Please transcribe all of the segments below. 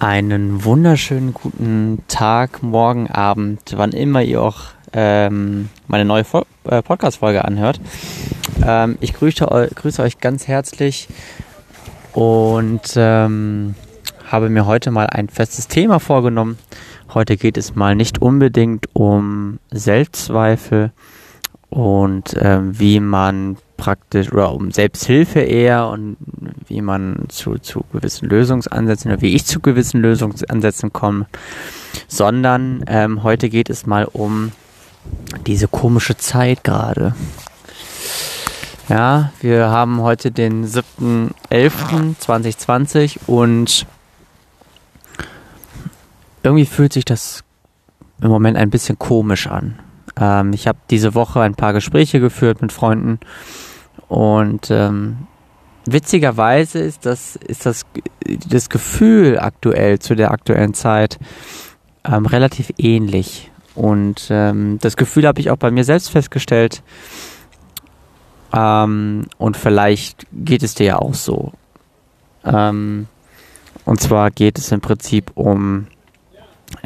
Einen wunderschönen guten Tag, Morgen, Abend, wann immer ihr auch ähm, meine neue äh, Podcast-Folge anhört. Ähm, ich grüße, grüße, euch ganz herzlich und ähm, habe mir heute mal ein festes Thema vorgenommen. Heute geht es mal nicht unbedingt um Selbstzweifel und ähm, wie man praktisch oder um Selbsthilfe eher und wie man zu, zu gewissen Lösungsansätzen oder wie ich zu gewissen Lösungsansätzen komme, sondern ähm, heute geht es mal um diese komische Zeit Ja, wir haben heute den 7.11.2020 und irgendwie fühlt sich das im Moment ein bisschen komisch an. Ähm, ich habe diese Woche ein paar Gespräche geführt mit Freunden und ähm, witzigerweise ist das, ist das, das Gefühl aktuell zu der aktuellen Zeit ähm, relativ ähnlich. Und ähm, das Gefühl habe ich auch bei mir selbst festgestellt. Ähm, und vielleicht geht es dir ja auch so. Ähm, und zwar geht es im Prinzip um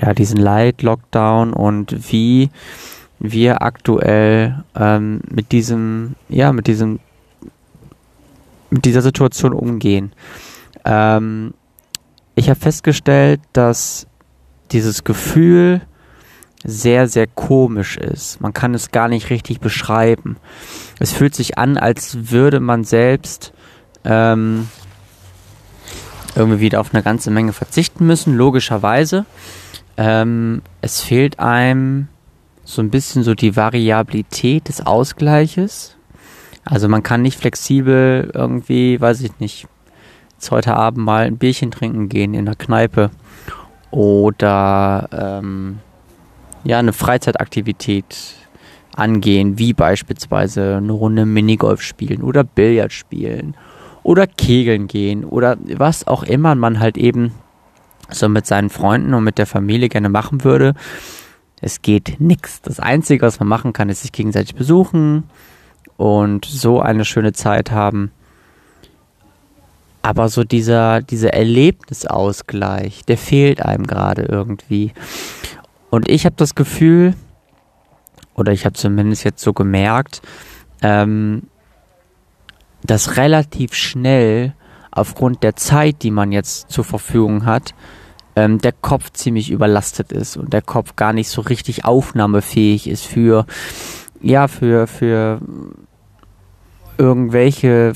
ja, diesen Light-Lockdown und wie wir aktuell ähm, mit diesem, ja, mit diesem mit dieser Situation umgehen. Ähm, ich habe festgestellt, dass dieses Gefühl sehr, sehr komisch ist. Man kann es gar nicht richtig beschreiben. Es fühlt sich an, als würde man selbst ähm, irgendwie wieder auf eine ganze Menge verzichten müssen, logischerweise. Ähm, es fehlt einem so ein bisschen so die Variabilität des Ausgleiches. Also man kann nicht flexibel irgendwie, weiß ich nicht, jetzt heute Abend mal ein Bierchen trinken gehen in der Kneipe oder ähm, ja eine Freizeitaktivität angehen, wie beispielsweise eine Runde Minigolf spielen oder Billard spielen oder Kegeln gehen oder was auch immer man halt eben so mit seinen Freunden und mit der Familie gerne machen würde. Es geht nichts. Das Einzige, was man machen kann, ist sich gegenseitig besuchen, und so eine schöne Zeit haben. Aber so dieser, dieser Erlebnisausgleich, der fehlt einem gerade irgendwie. Und ich habe das Gefühl, oder ich habe zumindest jetzt so gemerkt, ähm, dass relativ schnell aufgrund der Zeit, die man jetzt zur Verfügung hat, ähm, der Kopf ziemlich überlastet ist und der Kopf gar nicht so richtig aufnahmefähig ist für ja, für, für irgendwelche,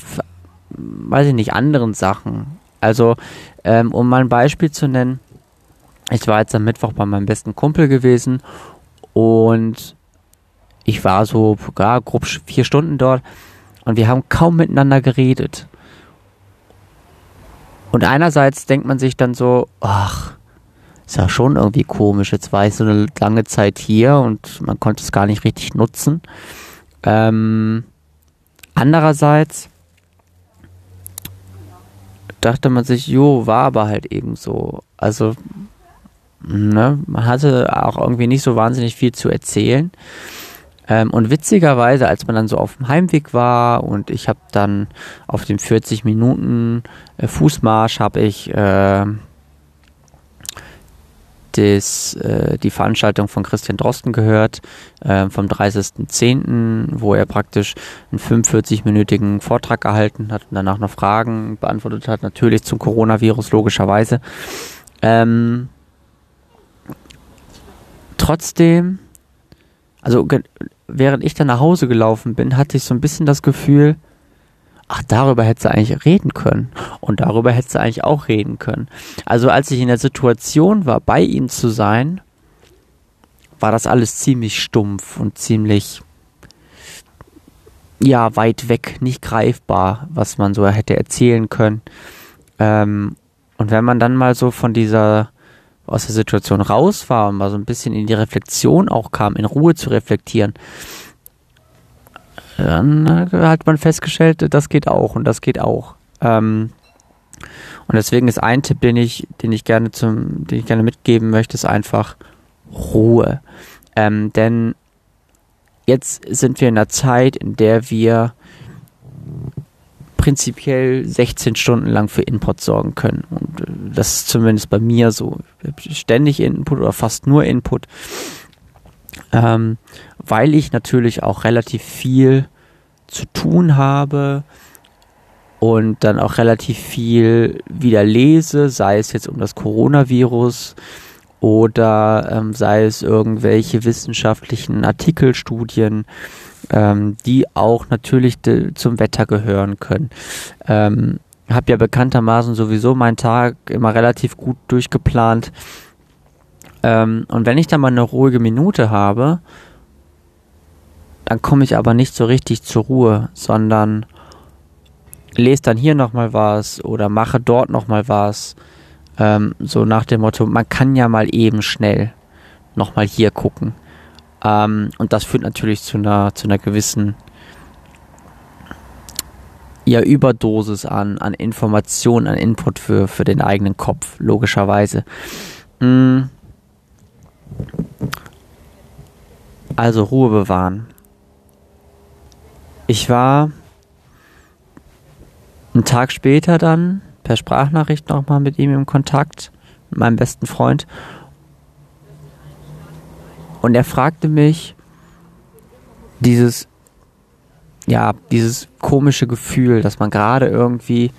weiß ich nicht, anderen Sachen. Also, ähm, um mal ein Beispiel zu nennen, ich war jetzt am Mittwoch bei meinem besten Kumpel gewesen und ich war so ja, grob vier Stunden dort und wir haben kaum miteinander geredet. Und einerseits denkt man sich dann so, ach, ist ja schon irgendwie komisch. Jetzt war ich so eine lange Zeit hier und man konnte es gar nicht richtig nutzen. Ähm, andererseits dachte man sich, jo, war aber halt eben so. Also, ne, man hatte auch irgendwie nicht so wahnsinnig viel zu erzählen. Ähm, und witzigerweise, als man dann so auf dem Heimweg war und ich habe dann auf dem 40 Minuten äh, Fußmarsch habe ich äh, das, äh, die Veranstaltung von Christian Drosten gehört, äh, vom 30.10., wo er praktisch einen 45-minütigen Vortrag gehalten hat und danach noch Fragen beantwortet hat, natürlich zum Coronavirus logischerweise. Ähm, trotzdem, also während ich dann nach Hause gelaufen bin, hatte ich so ein bisschen das Gefühl, ach, darüber hätte sie eigentlich reden können. Und darüber hätte sie eigentlich auch reden können. Also als ich in der Situation war, bei ihm zu sein, war das alles ziemlich stumpf und ziemlich, ja, weit weg, nicht greifbar, was man so hätte erzählen können. Ähm, und wenn man dann mal so von dieser, aus der Situation raus war und mal so ein bisschen in die Reflexion auch kam, in Ruhe zu reflektieren, dann hat man festgestellt, das geht auch und das geht auch. Ähm, und deswegen ist ein Tipp, den ich, den ich gerne zum, den ich gerne mitgeben möchte, ist einfach Ruhe. Ähm, denn jetzt sind wir in einer Zeit, in der wir prinzipiell 16 Stunden lang für Input sorgen können. Und äh, das ist zumindest bei mir so. Ständig Input oder fast nur Input. Ähm, weil ich natürlich auch relativ viel zu tun habe und dann auch relativ viel wieder lese, sei es jetzt um das Coronavirus oder ähm, sei es irgendwelche wissenschaftlichen Artikelstudien ähm, die auch natürlich zum Wetter gehören können. Ähm, habe ja bekanntermaßen sowieso meinen Tag immer relativ gut durchgeplant. Ähm, und wenn ich dann mal eine ruhige Minute habe, dann komme ich aber nicht so richtig zur Ruhe, sondern lese dann hier nochmal was oder mache dort nochmal was. Ähm, so nach dem Motto, man kann ja mal eben schnell nochmal hier gucken. Ähm, und das führt natürlich zu einer, zu einer gewissen ja, Überdosis an, an Informationen, an Input für, für den eigenen Kopf, logischerweise. Mhm. Also Ruhe bewahren. Ich war einen Tag später dann per Sprachnachricht nochmal mit ihm im Kontakt, mit meinem besten Freund. Und er fragte mich, dieses, ja, dieses komische Gefühl, dass man gerade irgendwie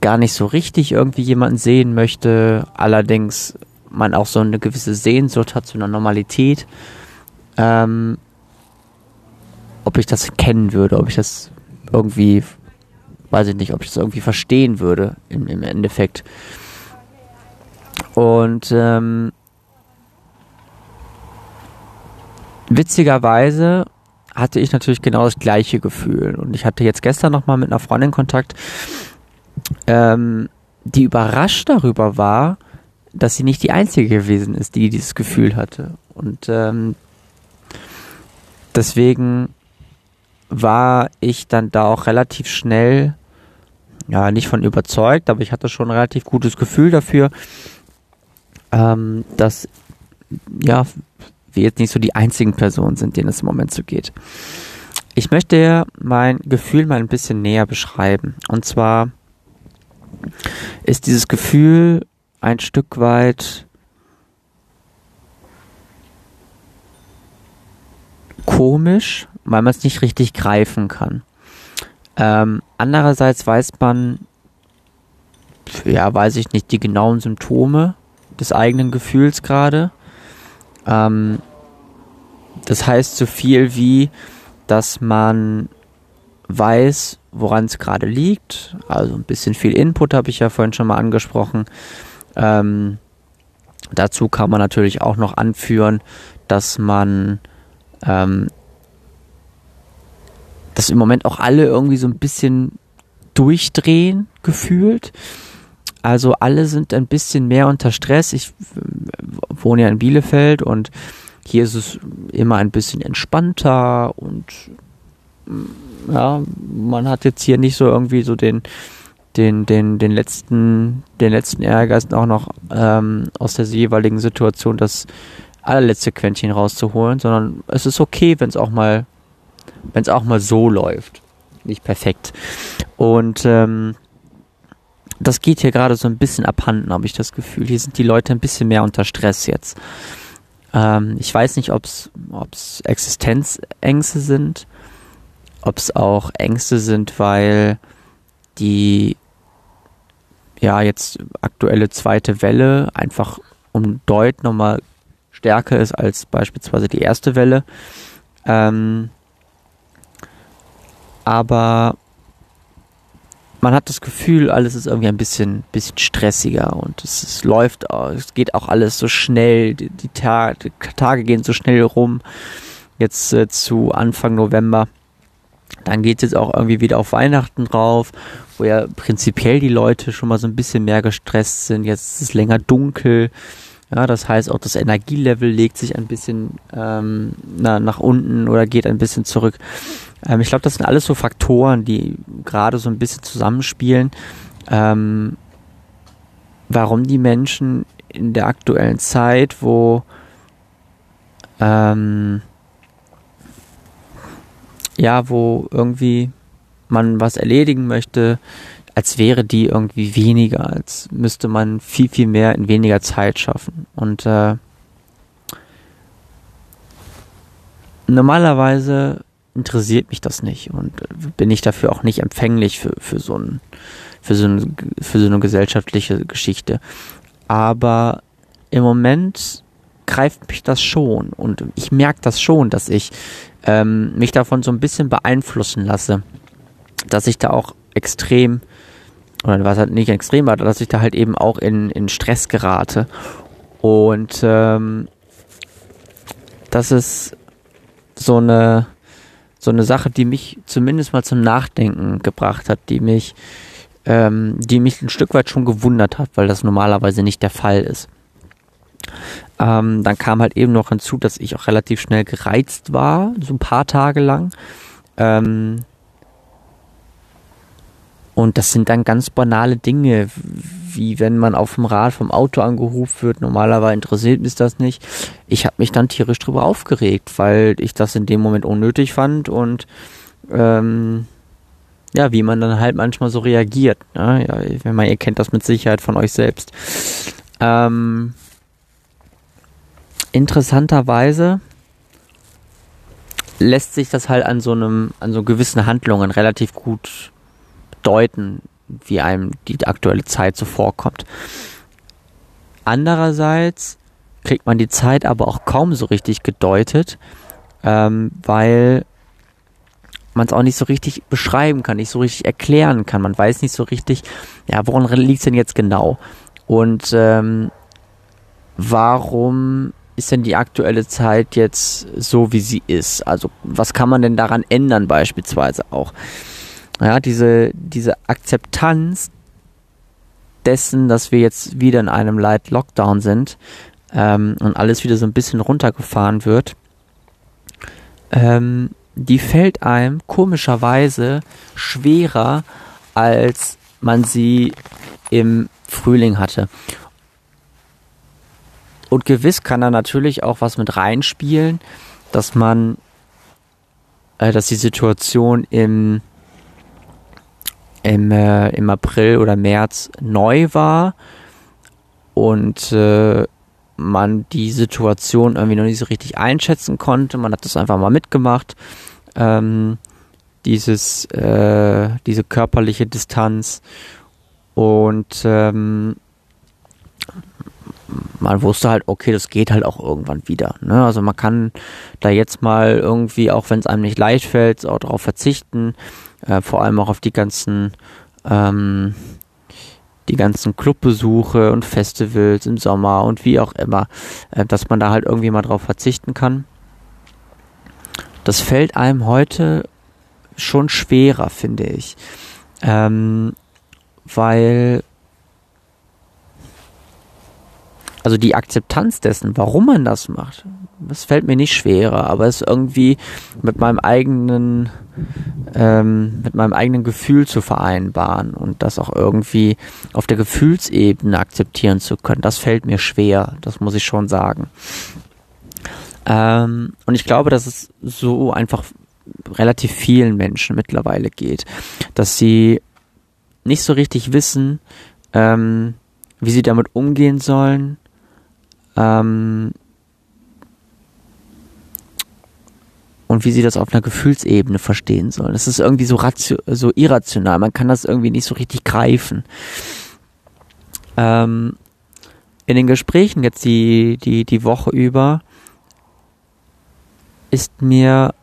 gar nicht so richtig irgendwie jemanden sehen möchte, allerdings man auch so eine gewisse Sehnsucht hat zu einer Normalität, ähm, ob ich das kennen würde, ob ich das irgendwie, weiß ich nicht, ob ich das irgendwie verstehen würde im, im Endeffekt. Und ähm, Witzigerweise hatte ich natürlich genau das gleiche Gefühl. Und ich hatte jetzt gestern nochmal mit einer Freundin Kontakt, ähm, die überrascht darüber war, dass sie nicht die Einzige gewesen ist, die dieses Gefühl hatte. Und ähm, deswegen war ich dann da auch relativ schnell, ja, nicht von überzeugt, aber ich hatte schon ein relativ gutes Gefühl dafür, ähm, dass ja wir jetzt nicht so die einzigen Personen sind, denen es im Moment so geht. Ich möchte mein Gefühl mal ein bisschen näher beschreiben. Und zwar ist dieses Gefühl ein Stück weit komisch, weil man es nicht richtig greifen kann. Ähm, andererseits weiß man, ja, weiß ich nicht, die genauen Symptome des eigenen Gefühls gerade. Ähm, das heißt so viel wie, dass man weiß, woran es gerade liegt. Also ein bisschen viel Input habe ich ja vorhin schon mal angesprochen. Ähm, dazu kann man natürlich auch noch anführen, dass man ähm, dass im Moment auch alle irgendwie so ein bisschen durchdrehen gefühlt. Also alle sind ein bisschen mehr unter Stress. Ich wohne ja in Bielefeld und hier ist es immer ein bisschen entspannter und ja, man hat jetzt hier nicht so irgendwie so den den den den letzten den letzten Ehrgeiz auch noch ähm, aus der jeweiligen Situation das allerletzte Quäntchen rauszuholen, sondern es ist okay, wenn es auch mal wenn es auch mal so läuft, nicht perfekt. Und ähm, das geht hier gerade so ein bisschen abhanden, habe ich das Gefühl. Hier sind die Leute ein bisschen mehr unter Stress jetzt. Ähm, ich weiß nicht, ob es Existenzängste sind, ob es auch Ängste sind, weil die ja jetzt aktuelle zweite Welle einfach um Deut nochmal stärker ist als beispielsweise die erste Welle. Ähm, aber man hat das Gefühl, alles ist irgendwie ein bisschen, bisschen stressiger und es, es läuft, es geht auch alles so schnell, die, die, Ta die Tage gehen so schnell rum. Jetzt äh, zu Anfang November. Dann geht es jetzt auch irgendwie wieder auf Weihnachten drauf, wo ja prinzipiell die Leute schon mal so ein bisschen mehr gestresst sind. Jetzt ist es länger dunkel. Ja, das heißt auch das Energielevel legt sich ein bisschen ähm, na, nach unten oder geht ein bisschen zurück. Ähm, ich glaube, das sind alles so Faktoren, die gerade so ein bisschen zusammenspielen, ähm, warum die Menschen in der aktuellen Zeit, wo ähm, ja, wo irgendwie man was erledigen möchte, als wäre die irgendwie weniger, als müsste man viel, viel mehr in weniger Zeit schaffen. Und äh, normalerweise interessiert mich das nicht und bin ich dafür auch nicht empfänglich für, für, so, ein, für, so, ein, für so eine gesellschaftliche Geschichte. Aber im Moment greift mich das schon und ich merke das schon, dass ich ähm, mich davon so ein bisschen beeinflussen lasse, dass ich da auch extrem oder was halt nicht extrem war, dass ich da halt eben auch in, in Stress gerate und ähm, das ist so eine so eine Sache, die mich zumindest mal zum Nachdenken gebracht hat, die mich, ähm, die mich ein Stück weit schon gewundert hat, weil das normalerweise nicht der Fall ist. Ähm, dann kam halt eben noch hinzu, dass ich auch relativ schnell gereizt war, so ein paar Tage lang. Ähm, und das sind dann ganz banale Dinge, wie wenn man auf dem Rad vom Auto angerufen wird. Normalerweise interessiert mich das nicht. Ich habe mich dann tierisch drüber aufgeregt, weil ich das in dem Moment unnötig fand und ähm, ja, wie man dann halt manchmal so reagiert. Ne? Ja, wenn man, ihr kennt das mit Sicherheit von euch selbst. Ähm, interessanterweise lässt sich das halt an so einem, an so gewissen Handlungen relativ gut deuten, wie einem die aktuelle Zeit so vorkommt. Andererseits kriegt man die Zeit aber auch kaum so richtig gedeutet, ähm, weil man es auch nicht so richtig beschreiben kann, nicht so richtig erklären kann. Man weiß nicht so richtig, ja, woran liegt es denn jetzt genau? Und ähm, warum ist denn die aktuelle Zeit jetzt so, wie sie ist? Also was kann man denn daran ändern beispielsweise auch? Ja, diese, diese Akzeptanz dessen, dass wir jetzt wieder in einem Light Lockdown sind ähm, und alles wieder so ein bisschen runtergefahren wird, ähm, die fällt einem komischerweise schwerer, als man sie im Frühling hatte. Und gewiss kann da natürlich auch was mit reinspielen, dass man, äh, dass die Situation im im, äh, im April oder März neu war und äh, man die Situation irgendwie noch nicht so richtig einschätzen konnte. Man hat das einfach mal mitgemacht. Ähm, dieses, äh, diese körperliche Distanz und ähm, man wusste halt, okay, das geht halt auch irgendwann wieder. Ne? Also man kann da jetzt mal irgendwie, auch wenn es einem nicht leicht fällt, auch darauf verzichten äh, vor allem auch auf die ganzen ähm, die ganzen Clubbesuche und Festivals im Sommer und wie auch immer, äh, dass man da halt irgendwie mal drauf verzichten kann. Das fällt einem heute schon schwerer, finde ich. Ähm, weil also die Akzeptanz dessen, warum man das macht, das fällt mir nicht schwerer, aber es irgendwie mit meinem eigenen, ähm, mit meinem eigenen Gefühl zu vereinbaren und das auch irgendwie auf der Gefühlsebene akzeptieren zu können, das fällt mir schwer, das muss ich schon sagen. Ähm, und ich glaube, dass es so einfach relativ vielen Menschen mittlerweile geht, dass sie nicht so richtig wissen, ähm, wie sie damit umgehen sollen, ähm, und wie sie das auf einer Gefühlsebene verstehen sollen. Das ist irgendwie so, ratio so irrational. Man kann das irgendwie nicht so richtig greifen. Ähm, in den Gesprächen jetzt die, die, die Woche über ist mir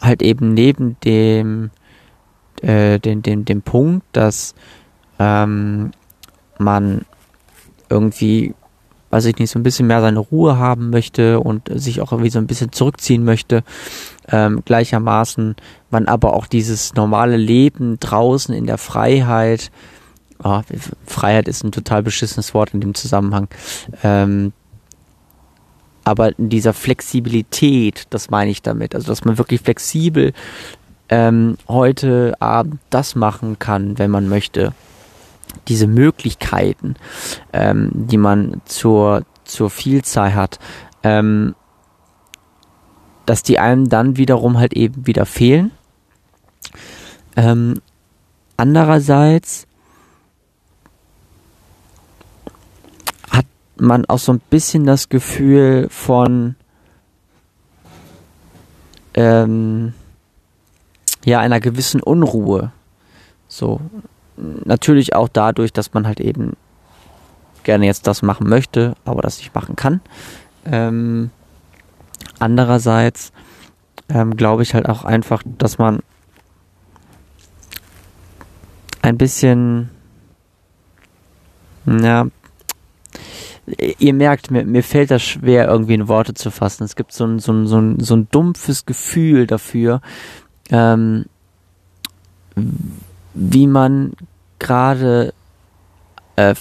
halt eben neben dem, äh, dem, dem, dem Punkt, dass ähm, man irgendwie weiß ich nicht, so ein bisschen mehr seine Ruhe haben möchte und sich auch irgendwie so ein bisschen zurückziehen möchte. Ähm, gleichermaßen man aber auch dieses normale Leben draußen in der Freiheit, oh, Freiheit ist ein total beschissenes Wort in dem Zusammenhang, ähm, aber in dieser Flexibilität, das meine ich damit, also dass man wirklich flexibel ähm, heute Abend das machen kann, wenn man möchte diese Möglichkeiten, ähm, die man zur, zur Vielzahl hat, ähm, dass die einem dann wiederum halt eben wieder fehlen. Ähm, andererseits hat man auch so ein bisschen das Gefühl von ähm, ja einer gewissen Unruhe. So natürlich auch dadurch, dass man halt eben gerne jetzt das machen möchte, aber das nicht machen kann. Ähm, andererseits ähm, glaube ich halt auch einfach, dass man ein bisschen, ja, ihr merkt, mir, mir fällt das schwer, irgendwie in Worte zu fassen. Es gibt so ein, so ein, so ein, so ein dumpfes Gefühl dafür, ähm, wie man gerade äh,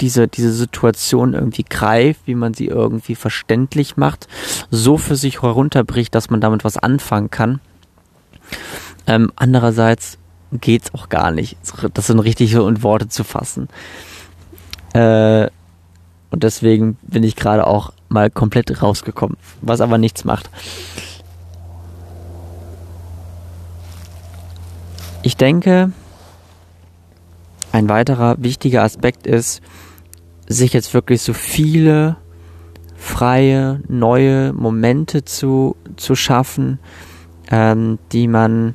diese, diese Situation irgendwie greift, wie man sie irgendwie verständlich macht, so für sich herunterbricht, dass man damit was anfangen kann. Ähm, andererseits geht's auch gar nicht, das sind richtig so in Worte zu fassen. Äh, und deswegen bin ich gerade auch mal komplett rausgekommen, was aber nichts macht. Ich denke, ein weiterer wichtiger Aspekt ist, sich jetzt wirklich so viele freie, neue Momente zu, zu schaffen, ähm, die man,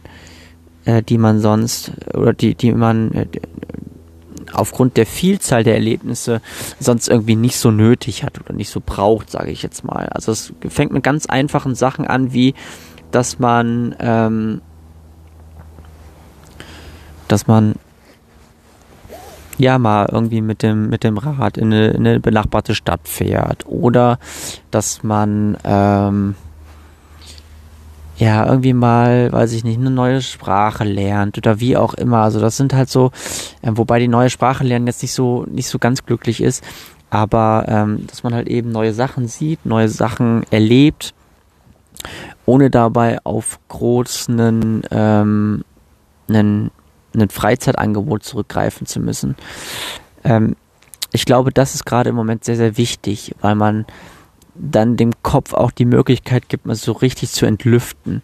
äh, die man sonst oder die, die man äh, aufgrund der Vielzahl der Erlebnisse sonst irgendwie nicht so nötig hat oder nicht so braucht, sage ich jetzt mal. Also es fängt mit ganz einfachen Sachen an, wie dass man ähm, dass man ja mal irgendwie mit dem mit dem Rad in eine, in eine benachbarte Stadt fährt oder dass man ähm, ja irgendwie mal, weiß ich nicht, eine neue Sprache lernt oder wie auch immer. Also das sind halt so, äh, wobei die neue Sprache lernen jetzt nicht so nicht so ganz glücklich ist, aber ähm, dass man halt eben neue Sachen sieht, neue Sachen erlebt, ohne dabei auf großen ähm, einen ein Freizeitangebot zurückgreifen zu müssen. Ähm, ich glaube, das ist gerade im Moment sehr, sehr wichtig, weil man dann dem Kopf auch die Möglichkeit gibt, mal so richtig zu entlüften.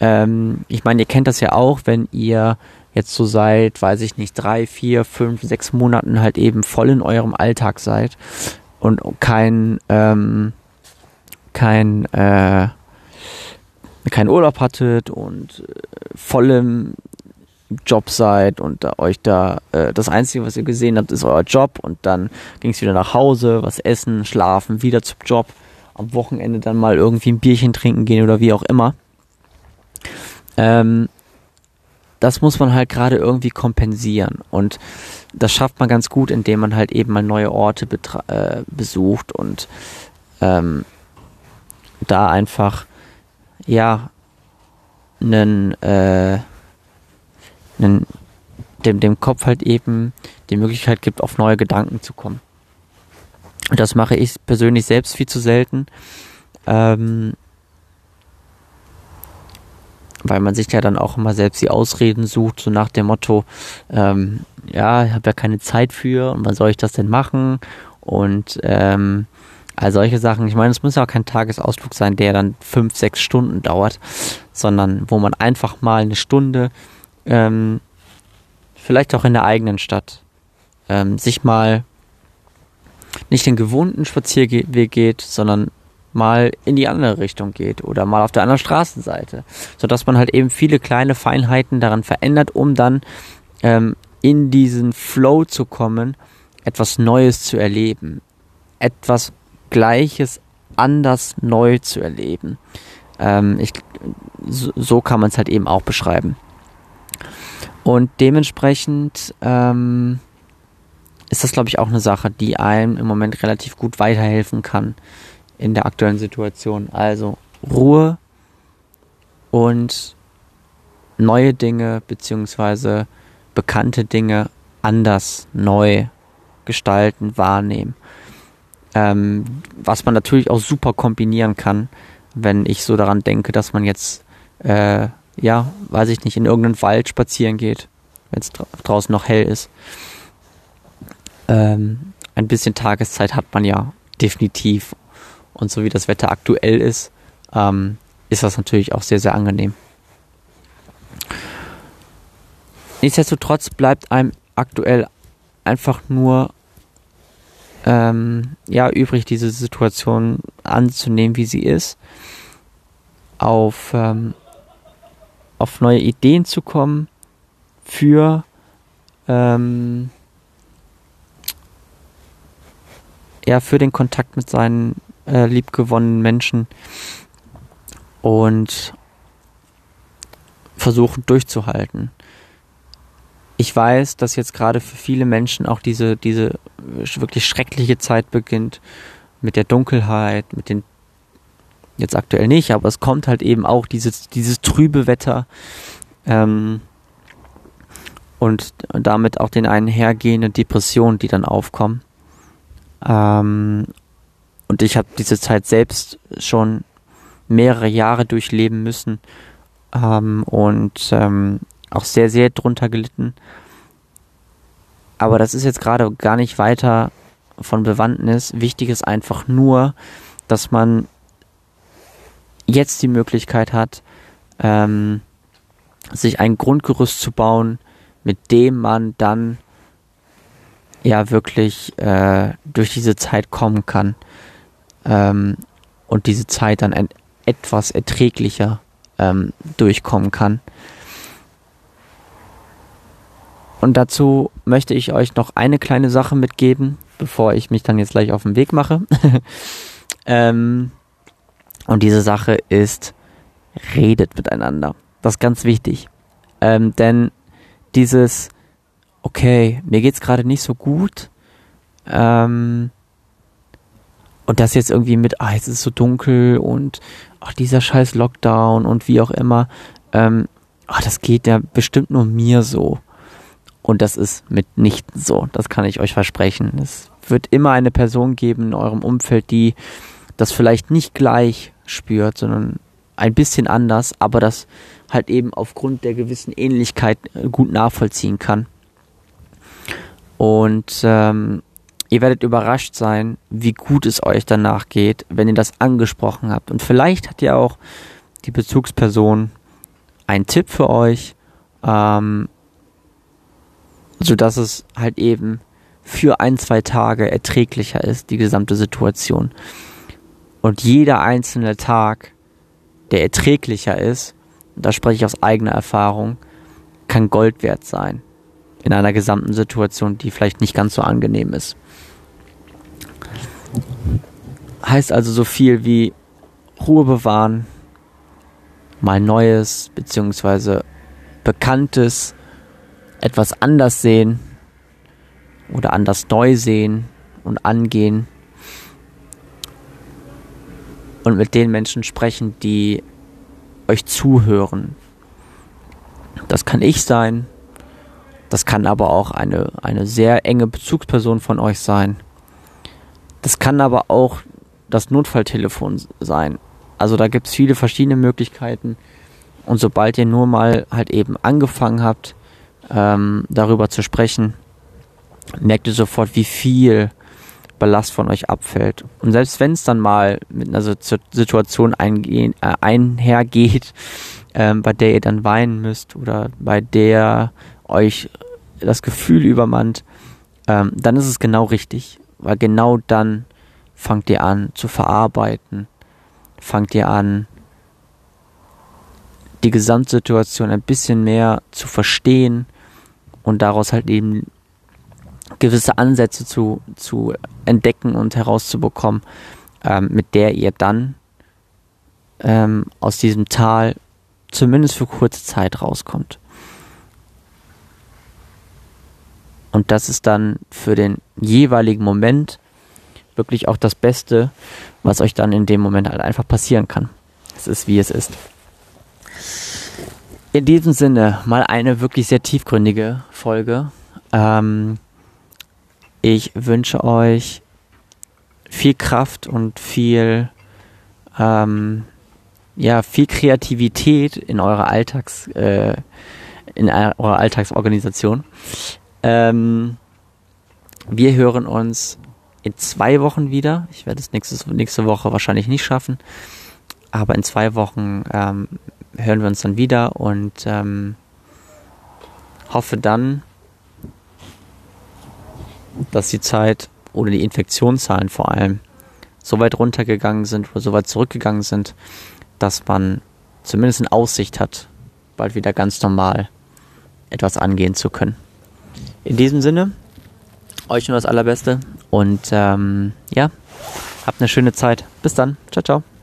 Ähm, ich meine, ihr kennt das ja auch, wenn ihr jetzt so seit, weiß ich nicht, drei, vier, fünf, sechs Monaten halt eben voll in eurem Alltag seid und kein, ähm, kein, äh, keinen Urlaub hattet und äh, voll im Job seid und da euch da äh, das Einzige, was ihr gesehen habt, ist euer Job und dann ging es wieder nach Hause, was essen, schlafen, wieder zum Job, am Wochenende dann mal irgendwie ein Bierchen trinken gehen oder wie auch immer. Ähm, das muss man halt gerade irgendwie kompensieren und das schafft man ganz gut, indem man halt eben mal neue Orte äh, besucht und ähm, da einfach ja einen äh, einen, dem, dem Kopf halt eben die Möglichkeit gibt, auf neue Gedanken zu kommen. Und das mache ich persönlich selbst viel zu selten. Ähm, weil man sich ja dann auch immer selbst die Ausreden sucht, so nach dem Motto, ähm, ja, ich habe ja keine Zeit für und wann soll ich das denn machen? Und ähm, all solche Sachen. Ich meine, es muss ja auch kein Tagesausflug sein, der dann fünf, sechs Stunden dauert, sondern wo man einfach mal eine Stunde ähm, vielleicht auch in der eigenen Stadt, ähm, sich mal nicht den gewohnten Spazierweg geht, sondern mal in die andere Richtung geht oder mal auf der anderen Straßenseite, sodass man halt eben viele kleine Feinheiten daran verändert, um dann ähm, in diesen Flow zu kommen, etwas Neues zu erleben, etwas Gleiches anders neu zu erleben. Ähm, ich, so, so kann man es halt eben auch beschreiben. Und dementsprechend ähm, ist das, glaube ich, auch eine Sache, die einem im Moment relativ gut weiterhelfen kann in der aktuellen Situation. Also Ruhe und neue Dinge beziehungsweise bekannte Dinge anders neu gestalten, wahrnehmen. Ähm, was man natürlich auch super kombinieren kann, wenn ich so daran denke, dass man jetzt äh, ja, weiß ich nicht, in irgendeinen Wald spazieren geht, wenn es dra draußen noch hell ist. Ähm, ein bisschen Tageszeit hat man ja definitiv. Und so wie das Wetter aktuell ist, ähm, ist das natürlich auch sehr, sehr angenehm. nichtsdestotrotz bleibt einem aktuell einfach nur ähm, ja übrig, diese Situation anzunehmen, wie sie ist, auf ähm, auf neue Ideen zu kommen für ähm, ja für den Kontakt mit seinen äh, liebgewonnenen Menschen und versuchen durchzuhalten. Ich weiß, dass jetzt gerade für viele Menschen auch diese, diese wirklich schreckliche Zeit beginnt mit der Dunkelheit, mit den jetzt aktuell nicht, aber es kommt halt eben auch dieses, dieses trübe Wetter ähm, und damit auch den einhergehenden Depressionen, die dann aufkommen. Ähm, und ich habe diese Zeit selbst schon mehrere Jahre durchleben müssen ähm, und ähm, auch sehr, sehr drunter gelitten. Aber das ist jetzt gerade gar nicht weiter von Bewandtnis. Wichtig ist einfach nur, dass man jetzt die Möglichkeit hat, ähm, sich ein Grundgerüst zu bauen, mit dem man dann ja wirklich äh, durch diese Zeit kommen kann ähm, und diese Zeit dann ein, etwas erträglicher ähm, durchkommen kann. Und dazu möchte ich euch noch eine kleine Sache mitgeben, bevor ich mich dann jetzt gleich auf den Weg mache. ähm, und diese Sache ist, redet miteinander. Das ist ganz wichtig. Ähm, denn dieses, okay, mir geht's gerade nicht so gut, ähm, und das jetzt irgendwie mit, ah, es ist so dunkel und ach, dieser scheiß Lockdown und wie auch immer, ähm, ach, das geht ja bestimmt nur mir so. Und das ist mitnichten so. Das kann ich euch versprechen. Es wird immer eine Person geben in eurem Umfeld, die das vielleicht nicht gleich spürt, sondern ein bisschen anders, aber das halt eben aufgrund der gewissen Ähnlichkeit äh, gut nachvollziehen kann. Und ähm, ihr werdet überrascht sein, wie gut es euch danach geht, wenn ihr das angesprochen habt. Und vielleicht hat ja auch die Bezugsperson einen Tipp für euch, ähm, sodass es halt eben für ein, zwei Tage erträglicher ist, die gesamte Situation. Und jeder einzelne Tag, der erträglicher ist, da spreche ich aus eigener Erfahrung, kann Gold wert sein. In einer gesamten Situation, die vielleicht nicht ganz so angenehm ist. Heißt also so viel wie Ruhe bewahren, mal Neues bzw. Bekanntes etwas anders sehen oder anders neu sehen und angehen und mit den Menschen sprechen, die euch zuhören. Das kann ich sein, das kann aber auch eine, eine sehr enge Bezugsperson von euch sein. Das kann aber auch das Notfalltelefon sein. Also da gibt es viele verschiedene Möglichkeiten. Und sobald ihr nur mal halt eben angefangen habt, ähm, darüber zu sprechen, merkt ihr sofort, wie viel Ballast von euch abfällt. Und selbst wenn es dann mal mit einer Situation eingehen, äh, einhergeht, ähm, bei der ihr dann weinen müsst oder bei der euch das Gefühl übermannt, ähm, dann ist es genau richtig, weil genau dann fangt ihr an zu verarbeiten, fangt ihr an, die Gesamtsituation ein bisschen mehr zu verstehen und daraus halt eben gewisse Ansätze zu, zu entdecken und herauszubekommen, ähm, mit der ihr dann ähm, aus diesem Tal zumindest für kurze Zeit rauskommt. Und das ist dann für den jeweiligen Moment wirklich auch das Beste, was euch dann in dem Moment halt einfach passieren kann. Es ist wie es ist. In diesem Sinne mal eine wirklich sehr tiefgründige Folge. Ähm, ich wünsche euch viel Kraft und viel, ähm, ja, viel Kreativität in eurer Alltags, äh, in eurer Alltagsorganisation. Ähm, wir hören uns in zwei Wochen wieder. Ich werde es nächstes, nächste Woche wahrscheinlich nicht schaffen. Aber in zwei Wochen ähm, hören wir uns dann wieder und ähm, hoffe dann, dass die Zeit oder die Infektionszahlen vor allem so weit runtergegangen sind oder so weit zurückgegangen sind, dass man zumindest in Aussicht hat, bald wieder ganz normal etwas angehen zu können. In diesem Sinne, euch nur das Allerbeste und ähm, ja, habt eine schöne Zeit. Bis dann. Ciao, ciao.